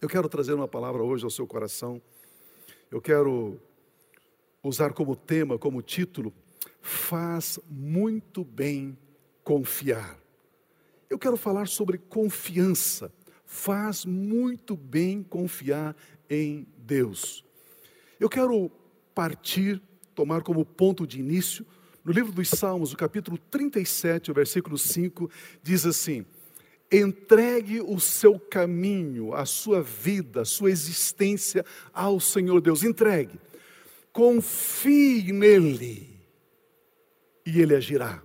Eu quero trazer uma palavra hoje ao seu coração. Eu quero usar como tema, como título, faz muito bem confiar. Eu quero falar sobre confiança. Faz muito bem confiar em Deus. Eu quero partir, tomar como ponto de início, no livro dos Salmos, o capítulo 37, o versículo 5, diz assim: Entregue o seu caminho, a sua vida, a sua existência ao Senhor Deus. Entregue. Confie nele e ele agirá.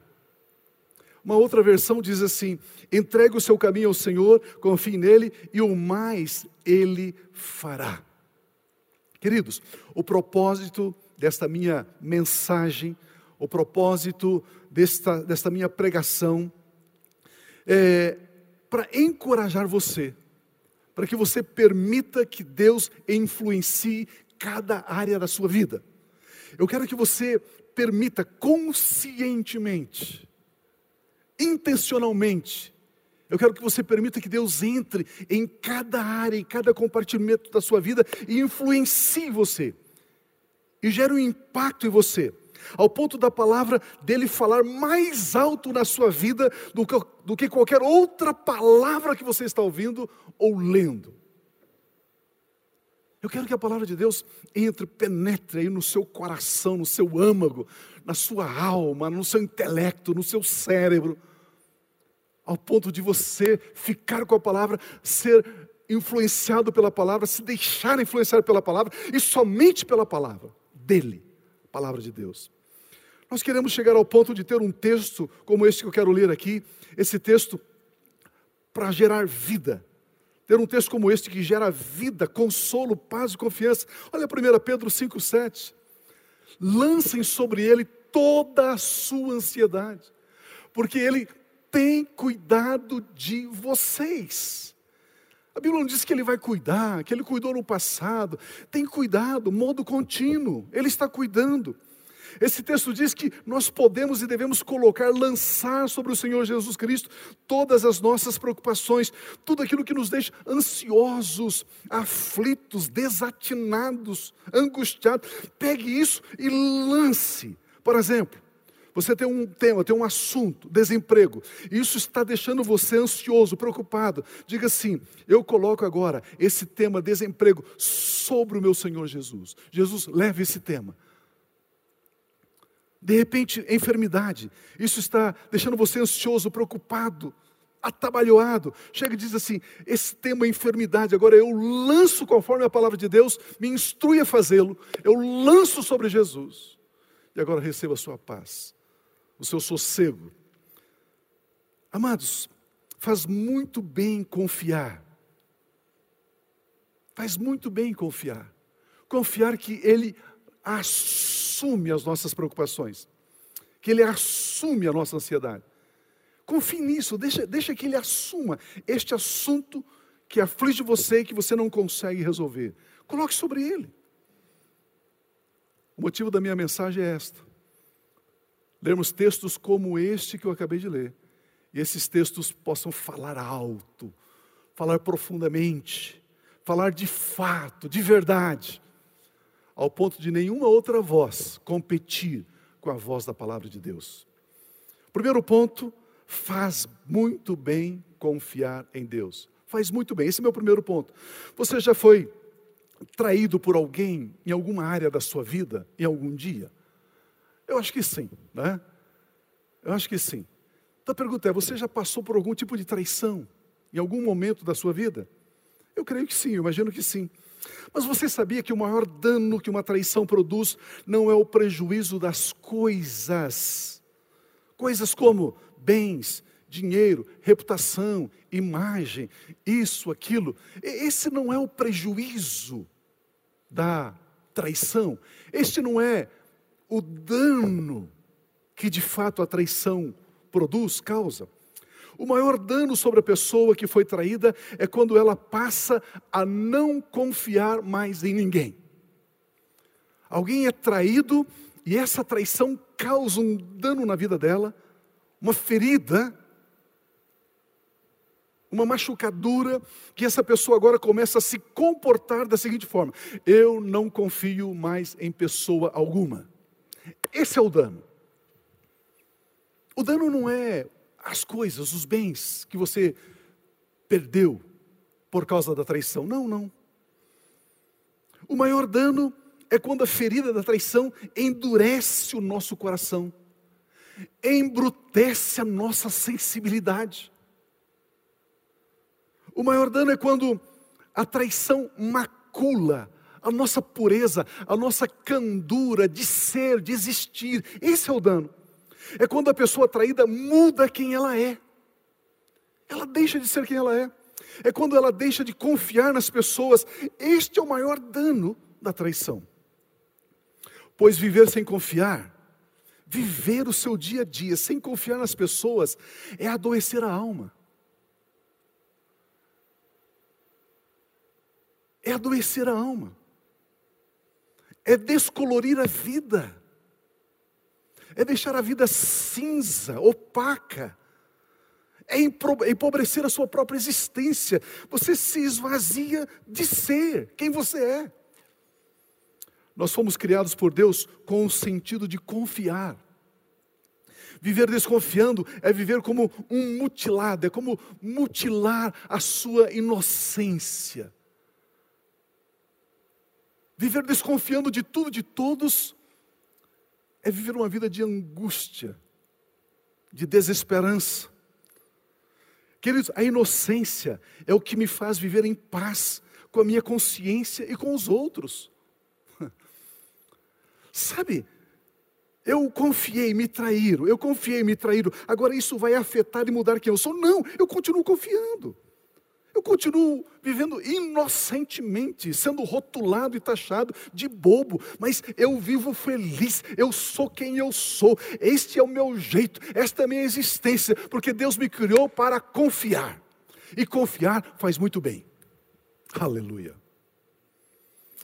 Uma outra versão diz assim: entregue o seu caminho ao Senhor, confie nele e o mais ele fará. Queridos, o propósito desta minha mensagem, o propósito desta, desta minha pregação, é para encorajar você, para que você permita que Deus influencie cada área da sua vida. Eu quero que você permita conscientemente, intencionalmente, eu quero que você permita que Deus entre em cada área, em cada compartimento da sua vida e influencie você. E gere um impacto em você ao ponto da palavra dele falar mais alto na sua vida do que, do que qualquer outra palavra que você está ouvindo ou lendo. Eu quero que a palavra de Deus entre, penetre aí no seu coração, no seu âmago, na sua alma, no seu intelecto, no seu cérebro, ao ponto de você ficar com a palavra, ser influenciado pela palavra, se deixar influenciar pela palavra e somente pela palavra dele palavra de Deus. Nós queremos chegar ao ponto de ter um texto como este que eu quero ler aqui, esse texto para gerar vida. Ter um texto como este que gera vida, consolo, paz e confiança. Olha 1 Pedro 5,7. Lancem sobre ele toda a sua ansiedade, porque ele tem cuidado de vocês. A Bíblia não diz que ele vai cuidar, que ele cuidou no passado. Tem cuidado, modo contínuo. Ele está cuidando. Esse texto diz que nós podemos e devemos colocar, lançar sobre o Senhor Jesus Cristo todas as nossas preocupações, tudo aquilo que nos deixa ansiosos, aflitos, desatinados, angustiados. Pegue isso e lance. Por exemplo, você tem um tema, tem um assunto, desemprego. Isso está deixando você ansioso, preocupado. Diga assim: eu coloco agora esse tema desemprego sobre o meu Senhor Jesus. Jesus, leve esse tema. De repente, enfermidade. Isso está deixando você ansioso, preocupado, atabalhoado. Chega e diz assim: esse tema enfermidade, agora eu lanço conforme a palavra de Deus, me instrui a fazê-lo. Eu lanço sobre Jesus. E agora receba a sua paz o seu sossego. Amados, faz muito bem confiar. Faz muito bem confiar. Confiar que Ele assume as nossas preocupações, que Ele assume a nossa ansiedade. Confie nisso, deixa, deixa que Ele assuma este assunto que aflige você e que você não consegue resolver. Coloque sobre Ele. O motivo da minha mensagem é esta lermos textos como este que eu acabei de ler, e esses textos possam falar alto, falar profundamente, falar de fato, de verdade, ao ponto de nenhuma outra voz competir com a voz da palavra de Deus. Primeiro ponto, faz muito bem confiar em Deus. Faz muito bem, esse é o meu primeiro ponto. Você já foi traído por alguém em alguma área da sua vida, em algum dia? Eu acho que sim, né? Eu acho que sim. Então a pergunta é: você já passou por algum tipo de traição em algum momento da sua vida? Eu creio que sim, eu imagino que sim. Mas você sabia que o maior dano que uma traição produz não é o prejuízo das coisas? Coisas como bens, dinheiro, reputação, imagem, isso, aquilo. Esse não é o prejuízo da traição. Este não é o dano que de fato a traição produz, causa. O maior dano sobre a pessoa que foi traída é quando ela passa a não confiar mais em ninguém. Alguém é traído e essa traição causa um dano na vida dela, uma ferida, uma machucadura, que essa pessoa agora começa a se comportar da seguinte forma: eu não confio mais em pessoa alguma. Esse é o dano. O dano não é as coisas, os bens que você perdeu por causa da traição. Não, não. O maior dano é quando a ferida da traição endurece o nosso coração, embrutece a nossa sensibilidade. O maior dano é quando a traição macula a nossa pureza, a nossa candura de ser, de existir. Esse é o dano. É quando a pessoa traída muda quem ela é. Ela deixa de ser quem ela é. É quando ela deixa de confiar nas pessoas. Este é o maior dano da traição. Pois viver sem confiar, viver o seu dia a dia sem confiar nas pessoas, é adoecer a alma. É adoecer a alma. É descolorir a vida. É deixar a vida cinza, opaca é empobrecer a sua própria existência. Você se esvazia de ser quem você é. Nós fomos criados por Deus com o sentido de confiar. Viver desconfiando é viver como um mutilado, é como mutilar a sua inocência. Viver desconfiando de tudo, de todos, é viver uma vida de angústia, de desesperança. Queridos, a inocência é o que me faz viver em paz com a minha consciência e com os outros. Sabe, eu confiei, me traíram, eu confiei, me traíram, agora isso vai afetar e mudar quem eu sou? Não, eu continuo confiando. Eu continuo vivendo inocentemente, sendo rotulado e taxado de bobo, mas eu vivo feliz, eu sou quem eu sou, este é o meu jeito, esta é a minha existência, porque Deus me criou para confiar, e confiar faz muito bem. Aleluia.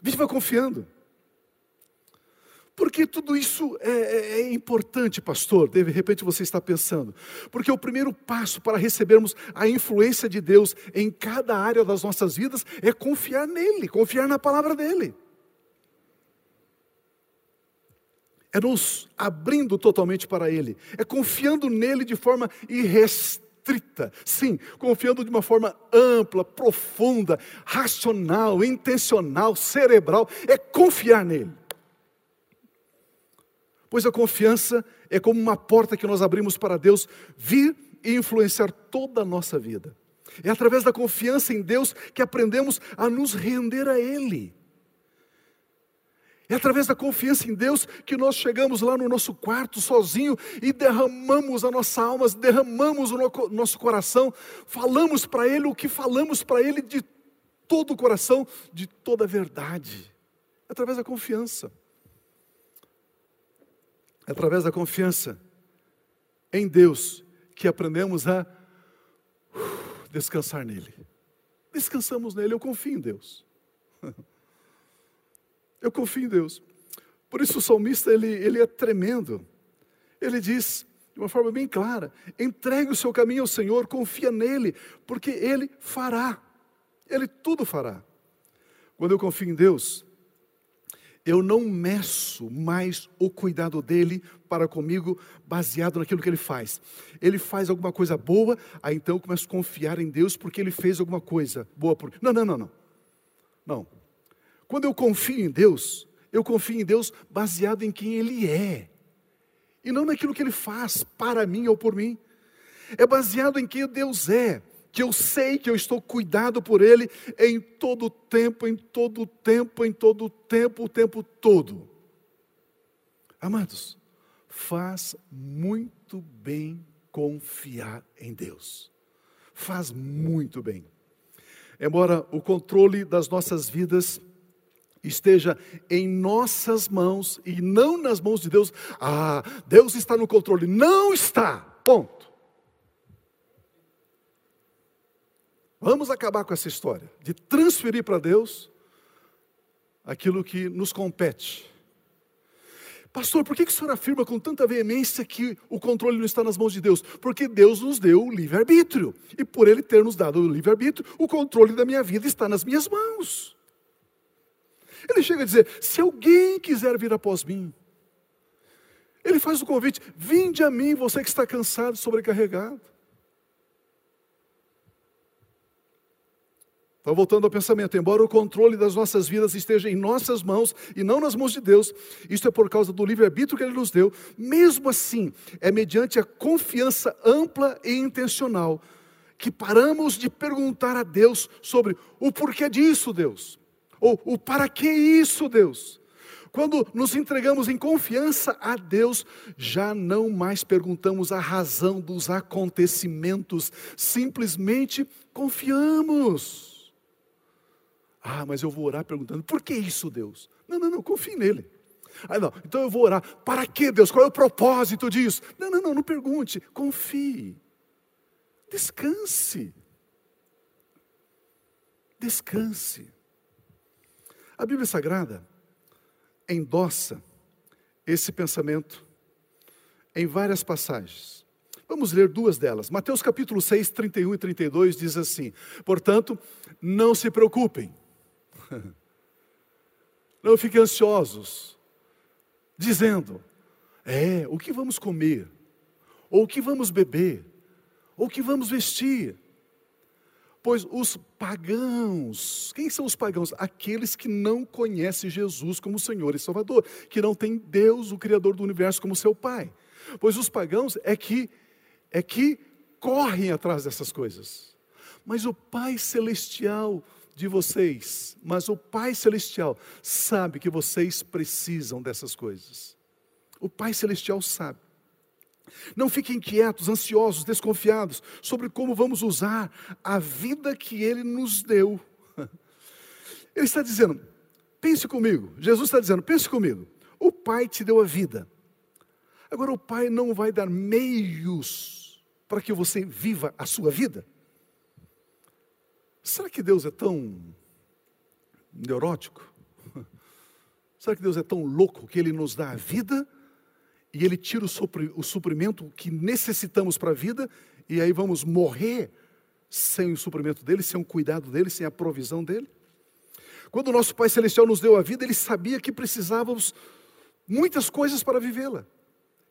Viva confiando. Por que tudo isso é, é, é, importante, pastor? De repente você está pensando. Porque o primeiro passo para recebermos a influência de Deus em cada área das nossas vidas é confiar nele, confiar na palavra dele. É nos abrindo totalmente para ele, é confiando nele de forma irrestrita. Sim, confiando de uma forma ampla, profunda, racional, intencional, cerebral, é confiar nele. Pois a confiança é como uma porta que nós abrimos para Deus vir e influenciar toda a nossa vida. É através da confiança em Deus que aprendemos a nos render a Ele. É através da confiança em Deus que nós chegamos lá no nosso quarto sozinho e derramamos a nossa alma, derramamos o nosso coração, falamos para Ele o que falamos para Ele de todo o coração, de toda a verdade. É através da confiança. É através da confiança em Deus que aprendemos a uh, descansar nele. Descansamos nele, eu confio em Deus. Eu confio em Deus. Por isso o salmista ele, ele é tremendo. Ele diz de uma forma bem clara: entregue o seu caminho ao Senhor, confia nele, porque ele fará. Ele tudo fará. Quando eu confio em Deus, eu não meço mais o cuidado dele para comigo baseado naquilo que ele faz. Ele faz alguma coisa boa, aí então eu começo a confiar em Deus porque ele fez alguma coisa boa por mim. Não, não, não, não. Não. Quando eu confio em Deus, eu confio em Deus baseado em quem ele é. E não naquilo que ele faz para mim ou por mim. É baseado em quem Deus é que eu sei que eu estou cuidado por Ele em todo o tempo, em todo o tempo, em todo o tempo, o tempo todo. Amados, faz muito bem confiar em Deus. Faz muito bem. Embora o controle das nossas vidas esteja em nossas mãos e não nas mãos de Deus, ah, Deus está no controle. Não está. Ponto. Vamos acabar com essa história de transferir para Deus aquilo que nos compete. Pastor, por que, que o senhor afirma com tanta veemência que o controle não está nas mãos de Deus? Porque Deus nos deu o livre-arbítrio. E por Ele ter nos dado o livre-arbítrio, o controle da minha vida está nas minhas mãos. Ele chega a dizer: se alguém quiser vir após mim, ele faz o convite: vinde a mim, você que está cansado, sobrecarregado. Então, voltando ao pensamento, embora o controle das nossas vidas esteja em nossas mãos e não nas mãos de Deus, isso é por causa do livre-arbítrio que Ele nos deu, mesmo assim, é mediante a confiança ampla e intencional que paramos de perguntar a Deus sobre o porquê disso, Deus, ou o para que isso, Deus. Quando nos entregamos em confiança a Deus, já não mais perguntamos a razão dos acontecimentos, simplesmente confiamos. Ah, mas eu vou orar perguntando, por que isso, Deus? Não, não, não, confie nele. Ah, não, então eu vou orar, para que Deus? Qual é o propósito disso? Não, não, não, não pergunte, confie. Descanse. Descanse. A Bíblia Sagrada endossa esse pensamento em várias passagens. Vamos ler duas delas. Mateus capítulo 6, 31 e 32 diz assim: Portanto, não se preocupem Não fiquem ansiosos, dizendo: é, o que vamos comer? Ou o que vamos beber? Ou o que vamos vestir? Pois os pagãos, quem são os pagãos? Aqueles que não conhecem Jesus como Senhor e Salvador, que não têm Deus, o Criador do universo, como seu Pai. Pois os pagãos é que é que correm atrás dessas coisas. Mas o Pai celestial de vocês, mas o Pai Celestial sabe que vocês precisam dessas coisas. O Pai Celestial sabe. Não fiquem inquietos, ansiosos, desconfiados sobre como vamos usar a vida que Ele nos deu. Ele está dizendo, pense comigo, Jesus está dizendo, pense comigo, o Pai te deu a vida. Agora, o Pai não vai dar meios para que você viva a sua vida. Será que Deus é tão neurótico? Será que Deus é tão louco que Ele nos dá a vida e Ele tira o suprimento que necessitamos para a vida e aí vamos morrer sem o suprimento dele, sem o cuidado dele, sem a provisão dele? Quando o nosso Pai Celestial nos deu a vida, Ele sabia que precisávamos muitas coisas para vivê-la.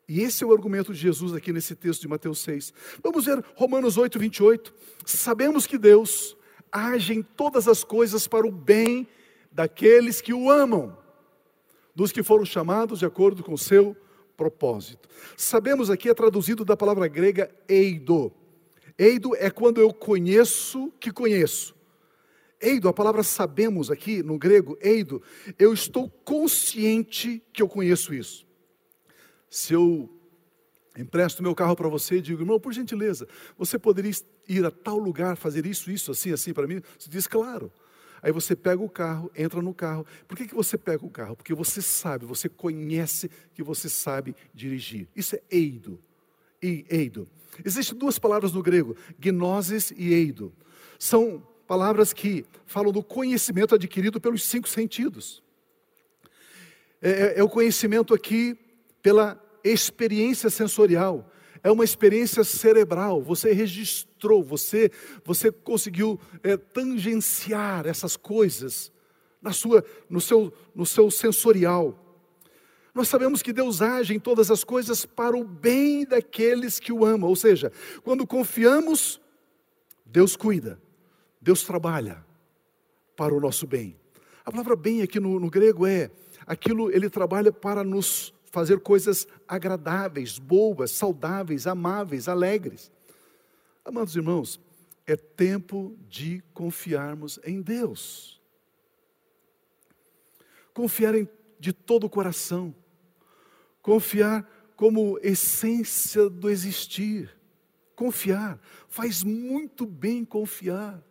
E esse é o argumento de Jesus aqui nesse texto de Mateus 6. Vamos ver Romanos 8, 28. Sabemos que Deus agem todas as coisas para o bem daqueles que o amam, dos que foram chamados de acordo com o seu propósito. Sabemos aqui é traduzido da palavra grega eido. Eido é quando eu conheço que conheço. Eido, a palavra sabemos aqui no grego, eido, eu estou consciente que eu conheço isso. Se eu empresto meu carro para você e digo, irmão, por gentileza, você poderia ir a tal lugar, fazer isso, isso, assim, assim para mim? Você diz, claro. Aí você pega o carro, entra no carro. Por que, que você pega o carro? Porque você sabe, você conhece que você sabe dirigir. Isso é eido. E eido. Existem duas palavras no grego, gnosis e eido. São palavras que falam do conhecimento adquirido pelos cinco sentidos. É, é, é o conhecimento aqui pela experiência sensorial, é uma experiência cerebral. Você registrou, você, você conseguiu é, tangenciar essas coisas na sua, no, seu, no seu sensorial. Nós sabemos que Deus age em todas as coisas para o bem daqueles que o amam. Ou seja, quando confiamos, Deus cuida, Deus trabalha para o nosso bem. A palavra bem aqui no, no grego é aquilo, ele trabalha para nos fazer coisas agradáveis, boas, saudáveis, amáveis, alegres. Amados irmãos, é tempo de confiarmos em Deus. Confiar em, de todo o coração. Confiar como essência do existir. Confiar. Faz muito bem confiar.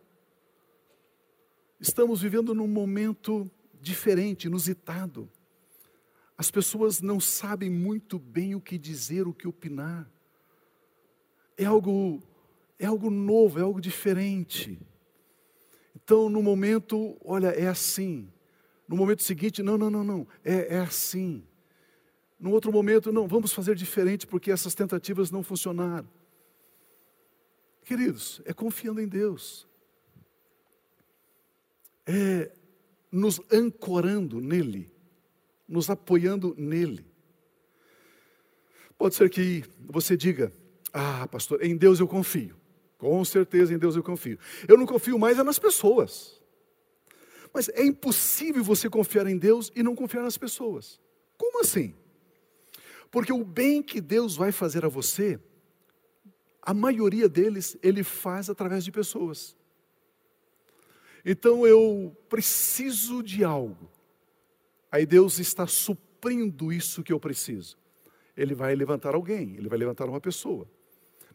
Estamos vivendo num momento diferente, inusitado. As pessoas não sabem muito bem o que dizer, o que opinar. É algo, é algo novo, é algo diferente. Então, no momento, olha, é assim. No momento seguinte, não, não, não, não, é, é assim. Num outro momento, não, vamos fazer diferente porque essas tentativas não funcionaram. Queridos, é confiando em Deus, é nos ancorando nele, nos apoiando nele. Pode ser que você diga: Ah, pastor, em Deus eu confio. Com certeza em Deus eu confio. Eu não confio mais é nas pessoas. Mas é impossível você confiar em Deus e não confiar nas pessoas. Como assim? Porque o bem que Deus vai fazer a você, a maioria deles, Ele faz através de pessoas. Então eu preciso de algo. Aí Deus está suprindo isso que eu preciso. Ele vai levantar alguém, ele vai levantar uma pessoa.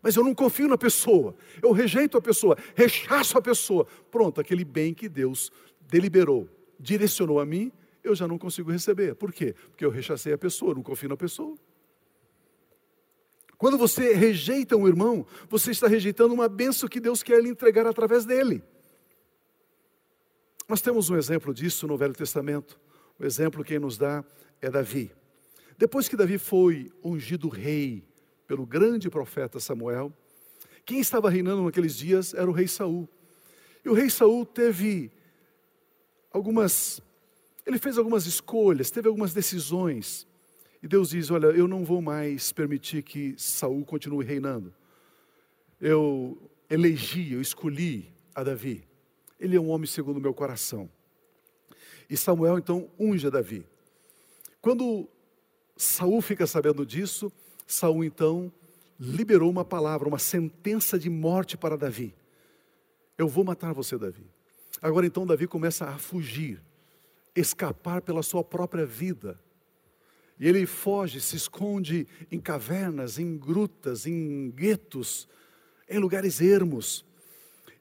Mas eu não confio na pessoa, eu rejeito a pessoa, rechaço a pessoa. Pronto, aquele bem que Deus deliberou, direcionou a mim, eu já não consigo receber. Por quê? Porque eu rechacei a pessoa, não confio na pessoa. Quando você rejeita um irmão, você está rejeitando uma benção que Deus quer lhe entregar através dele. Nós temos um exemplo disso no Velho Testamento. O exemplo quem nos dá é Davi. Depois que Davi foi ungido rei pelo grande profeta Samuel, quem estava reinando naqueles dias era o rei Saul. E o rei Saul teve algumas ele fez algumas escolhas, teve algumas decisões e Deus diz: Olha, eu não vou mais permitir que Saul continue reinando. Eu elegi, eu escolhi a Davi. Ele é um homem segundo o meu coração. E Samuel então unge Davi. Quando Saul fica sabendo disso, Saul então liberou uma palavra, uma sentença de morte para Davi. Eu vou matar você, Davi. Agora então Davi começa a fugir, escapar pela sua própria vida. E ele foge, se esconde em cavernas, em grutas, em guetos, em lugares ermos.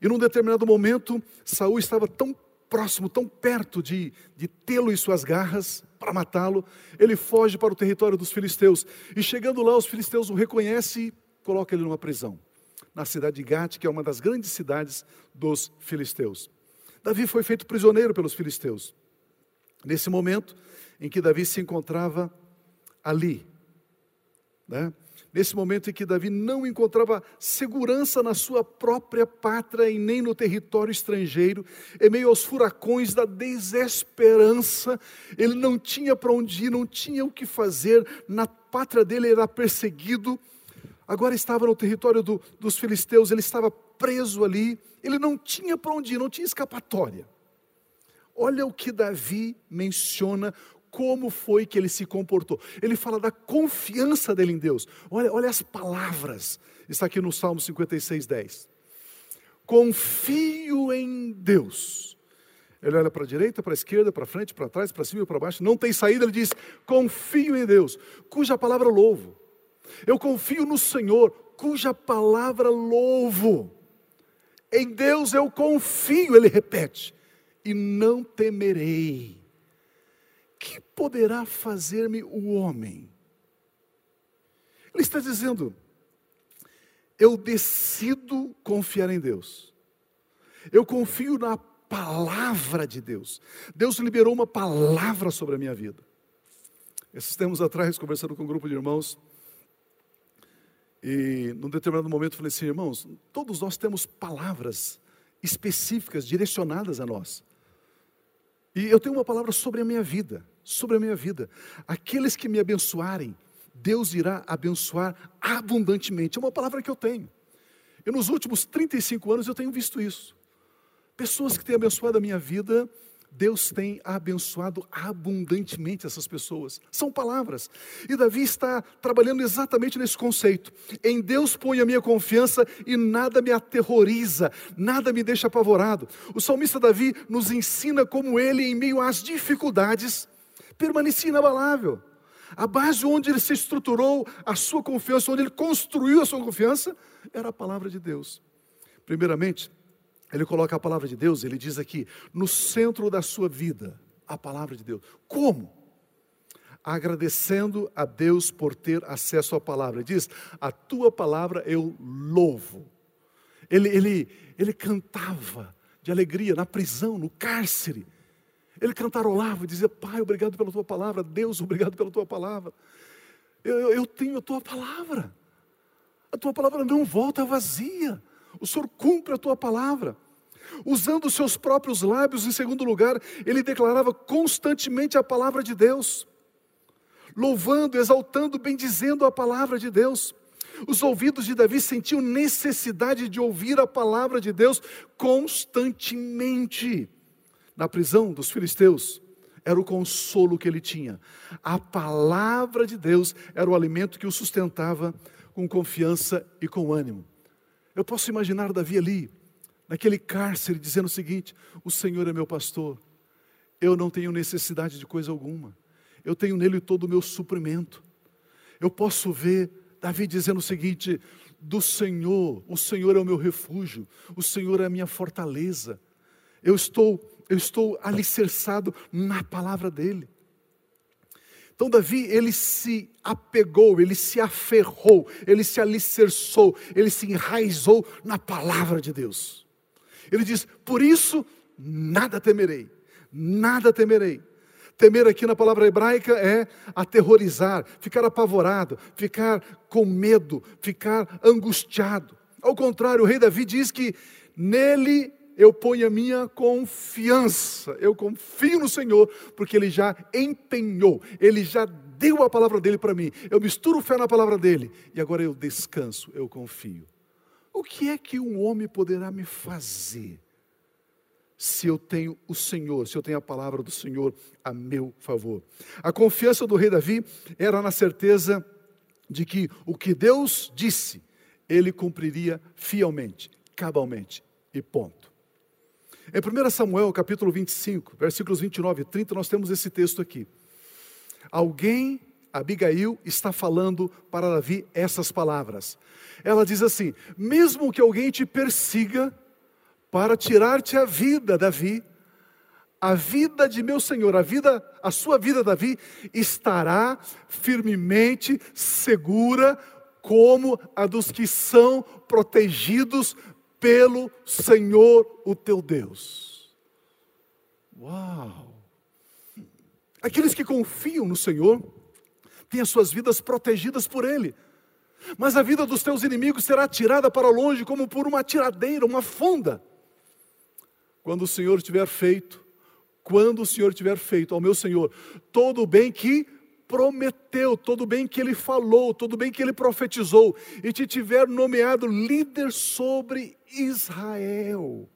E num determinado momento, Saul estava tão próximo, tão perto de, de tê-lo em suas garras para matá-lo, ele foge para o território dos filisteus. E chegando lá, os filisteus o reconhecem e colocam ele numa prisão, na cidade de Gate, que é uma das grandes cidades dos filisteus. Davi foi feito prisioneiro pelos filisteus. Nesse momento em que Davi se encontrava ali. Né? Nesse momento em que Davi não encontrava segurança na sua própria pátria e nem no território estrangeiro, em meio aos furacões da desesperança, ele não tinha para onde ir, não tinha o que fazer, na pátria dele era perseguido, agora estava no território do, dos filisteus, ele estava preso ali, ele não tinha para onde ir, não tinha escapatória. Olha o que Davi menciona como foi que ele se comportou. Ele fala da confiança dele em Deus. Olha, olha as palavras. Está aqui no Salmo 56, 10. Confio em Deus. Ele olha para a direita, para a esquerda, para frente, para trás, para cima e para baixo. Não tem saída, ele diz: Confio em Deus, cuja palavra louvo. Eu confio no Senhor, cuja palavra louvo. Em Deus eu confio, ele repete, e não temerei poderá fazer-me o homem? Ele está dizendo, eu decido confiar em Deus. Eu confio na palavra de Deus. Deus liberou uma palavra sobre a minha vida. Esses tempos atrás, conversando com um grupo de irmãos, e num determinado momento falei assim, irmãos, todos nós temos palavras específicas, direcionadas a nós. E eu tenho uma palavra sobre a minha vida sobre a minha vida. Aqueles que me abençoarem, Deus irá abençoar abundantemente. É uma palavra que eu tenho. E nos últimos 35 anos eu tenho visto isso. Pessoas que têm abençoado a minha vida, Deus tem abençoado abundantemente essas pessoas. São palavras. E Davi está trabalhando exatamente nesse conceito. Em Deus ponho a minha confiança e nada me aterroriza, nada me deixa apavorado. O salmista Davi nos ensina como ele, em meio às dificuldades, permanecia inabalável. A base onde ele se estruturou a sua confiança, onde ele construiu a sua confiança, era a palavra de Deus. Primeiramente, ele coloca a palavra de Deus, ele diz aqui, no centro da sua vida, a palavra de Deus. Como? Agradecendo a Deus por ter acesso à palavra. Ele diz: A tua palavra eu louvo. Ele, ele, ele cantava de alegria na prisão, no cárcere ele cantarolava e dizia: Pai, obrigado pela tua palavra, Deus, obrigado pela tua palavra. Eu, eu tenho a tua palavra. A tua palavra não volta vazia. O Senhor cumpre a tua palavra. Usando os seus próprios lábios, em segundo lugar, ele declarava constantemente a palavra de Deus, louvando, exaltando, bendizendo a palavra de Deus. Os ouvidos de Davi sentiam necessidade de ouvir a palavra de Deus constantemente. Na prisão dos filisteus, era o consolo que ele tinha. A palavra de Deus era o alimento que o sustentava com confiança e com ânimo. Eu posso imaginar Davi ali, naquele cárcere, dizendo o seguinte: O Senhor é meu pastor, eu não tenho necessidade de coisa alguma, eu tenho nele todo o meu suprimento. Eu posso ver Davi dizendo o seguinte: Do Senhor, o Senhor é o meu refúgio, o Senhor é a minha fortaleza. Eu estou, eu estou alicerçado na palavra dele. Então Davi, ele se apegou, ele se aferrou, ele se alicerçou, ele se enraizou na palavra de Deus. Ele diz: "Por isso nada temerei, nada temerei". Temer aqui na palavra hebraica é aterrorizar, ficar apavorado, ficar com medo, ficar angustiado. Ao contrário, o rei Davi diz que nele eu ponho a minha confiança. Eu confio no Senhor, porque Ele já empenhou, Ele já deu a palavra dele para mim. Eu misturo fé na palavra dele e agora eu descanso, eu confio. O que é que um homem poderá me fazer se eu tenho o Senhor, se eu tenho a palavra do Senhor a meu favor? A confiança do rei Davi era na certeza de que o que Deus disse, ele cumpriria fielmente, cabalmente e ponto. Em 1 Samuel, capítulo 25, versículos 29 e 30, nós temos esse texto aqui. Alguém, Abigail, está falando para Davi essas palavras. Ela diz assim: Mesmo que alguém te persiga para tirar-te a vida, Davi, a vida de meu Senhor, a vida, a sua vida, Davi, estará firmemente segura como a dos que são protegidos pelo Senhor o teu Deus. Uau! Aqueles que confiam no Senhor têm as suas vidas protegidas por Ele. Mas a vida dos teus inimigos será tirada para longe como por uma tiradeira, uma funda. Quando o Senhor tiver feito, quando o Senhor tiver feito ao meu Senhor todo o bem que prometeu, todo bem que ele falou, todo bem que ele profetizou, e te tiver nomeado líder sobre Israel.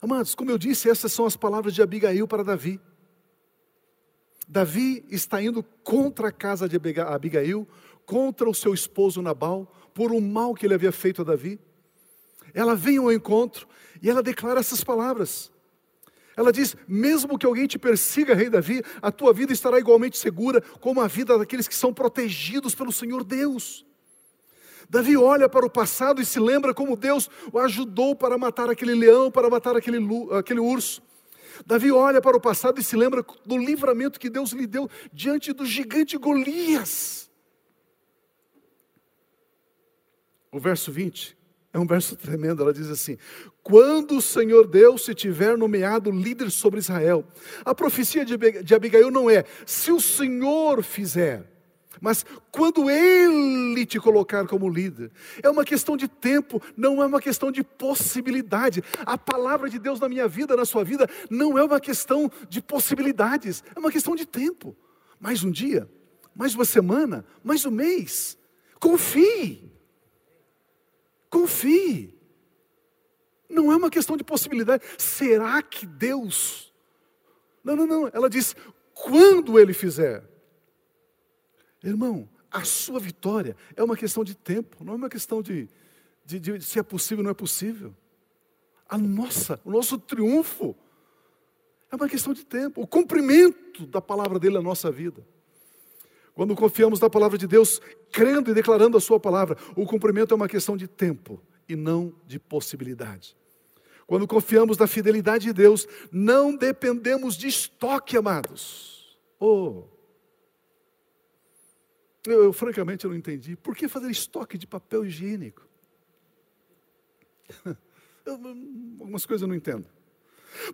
Amados, como eu disse, essas são as palavras de Abigail para Davi. Davi está indo contra a casa de Abigail, contra o seu esposo Nabal, por um mal que ele havia feito a Davi. Ela vem ao encontro e ela declara essas palavras. Ela diz: mesmo que alguém te persiga, rei Davi, a tua vida estará igualmente segura, como a vida daqueles que são protegidos pelo Senhor Deus. Davi olha para o passado e se lembra como Deus o ajudou para matar aquele leão, para matar aquele, aquele urso. Davi olha para o passado e se lembra do livramento que Deus lhe deu diante do gigante Golias. O verso 20 é um verso tremendo, ela diz assim: Quando o Senhor Deus se tiver nomeado líder sobre Israel, a profecia de Abigail não é se o Senhor fizer, mas quando Ele te colocar como líder, é uma questão de tempo, não é uma questão de possibilidade. A palavra de Deus na minha vida, na sua vida, não é uma questão de possibilidades, é uma questão de tempo. Mais um dia, mais uma semana, mais um mês. Confie. Confie. Não é uma questão de possibilidade. Será que Deus. Não, não, não. Ela diz: quando Ele fizer. Irmão, a sua vitória é uma questão de tempo, não é uma questão de, de, de se é possível ou não é possível. A nossa, o nosso triunfo é uma questão de tempo. O cumprimento da palavra dele na nossa vida. Quando confiamos na palavra de Deus, crendo e declarando a Sua palavra, o cumprimento é uma questão de tempo e não de possibilidade. Quando confiamos na fidelidade de Deus, não dependemos de estoque, amados. Oh, eu, eu francamente não entendi. Por que fazer estoque de papel higiênico? Eu, algumas coisas eu não entendo.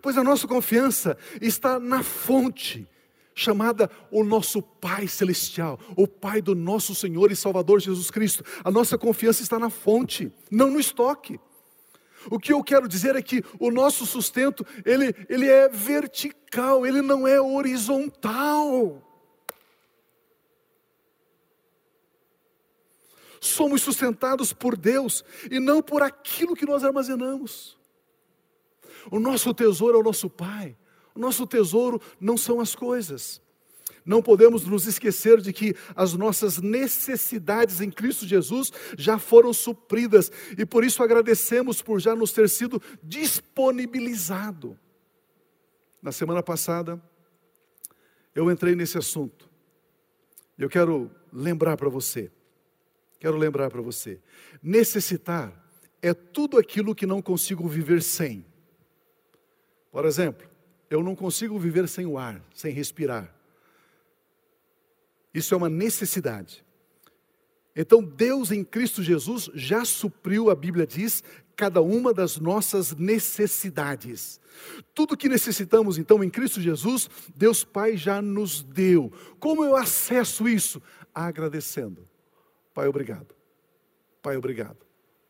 Pois a nossa confiança está na fonte chamada o nosso Pai Celestial, o Pai do nosso Senhor e Salvador Jesus Cristo. A nossa confiança está na fonte, não no estoque. O que eu quero dizer é que o nosso sustento, ele, ele é vertical, ele não é horizontal. Somos sustentados por Deus e não por aquilo que nós armazenamos. O nosso tesouro é o nosso Pai. O nosso tesouro não são as coisas. Não podemos nos esquecer de que as nossas necessidades em Cristo Jesus já foram supridas e por isso agradecemos por já nos ter sido disponibilizado. Na semana passada, eu entrei nesse assunto. Eu quero lembrar para você, quero lembrar para você: necessitar é tudo aquilo que não consigo viver sem. Por exemplo, eu não consigo viver sem o ar, sem respirar. Isso é uma necessidade. Então, Deus em Cristo Jesus já supriu, a Bíblia diz, cada uma das nossas necessidades. Tudo que necessitamos, então, em Cristo Jesus, Deus Pai já nos deu. Como eu acesso isso? Agradecendo. Pai, obrigado. Pai, obrigado.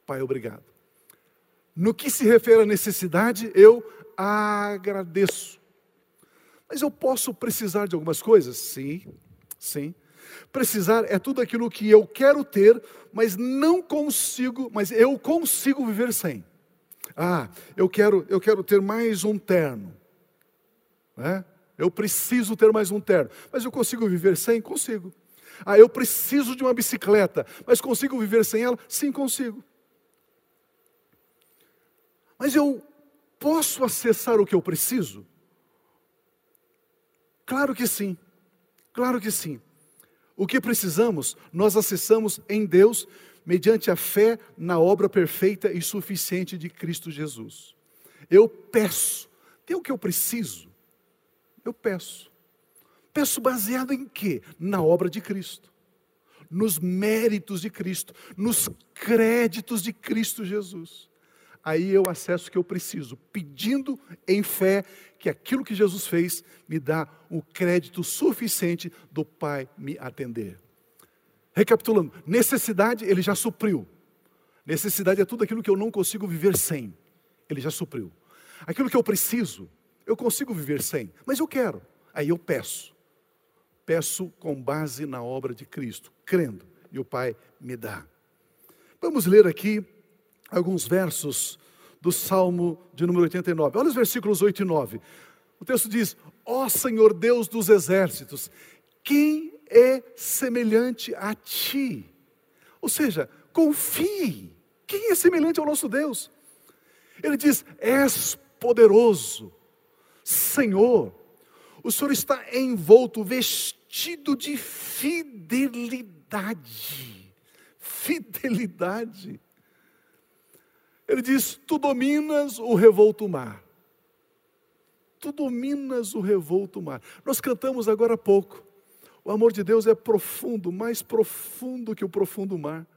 Pai, obrigado. No que se refere à necessidade, eu agradeço. Mas eu posso precisar de algumas coisas? Sim, sim. Precisar é tudo aquilo que eu quero ter, mas não consigo, mas eu consigo viver sem. Ah, eu quero, eu quero ter mais um terno. Né? Eu preciso ter mais um terno, mas eu consigo viver sem? Consigo. Ah, eu preciso de uma bicicleta, mas consigo viver sem ela? Sim, consigo. Mas eu posso acessar o que eu preciso? Claro que sim, claro que sim. O que precisamos, nós acessamos em Deus, mediante a fé na obra perfeita e suficiente de Cristo Jesus. Eu peço, tem o que eu preciso? Eu peço. Peço baseado em quê? Na obra de Cristo, nos méritos de Cristo, nos créditos de Cristo Jesus aí eu acesso o que eu preciso, pedindo em fé que aquilo que Jesus fez me dá o crédito suficiente do Pai me atender. Recapitulando, necessidade ele já supriu. Necessidade é tudo aquilo que eu não consigo viver sem. Ele já supriu. Aquilo que eu preciso, eu consigo viver sem, mas eu quero. Aí eu peço. Peço com base na obra de Cristo, crendo, e o Pai me dá. Vamos ler aqui alguns versos do Salmo de número 89. Olha os versículos 8 e 9. O texto diz: Ó oh Senhor Deus dos exércitos, quem é semelhante a ti? Ou seja, confie. Quem é semelhante ao nosso Deus? Ele diz: És poderoso, Senhor. O Senhor está envolto, vestido de fidelidade. Fidelidade. Ele diz: Tu dominas o revolto mar. Tu dominas o revolto mar. Nós cantamos agora há pouco. O amor de Deus é profundo, mais profundo que o profundo mar.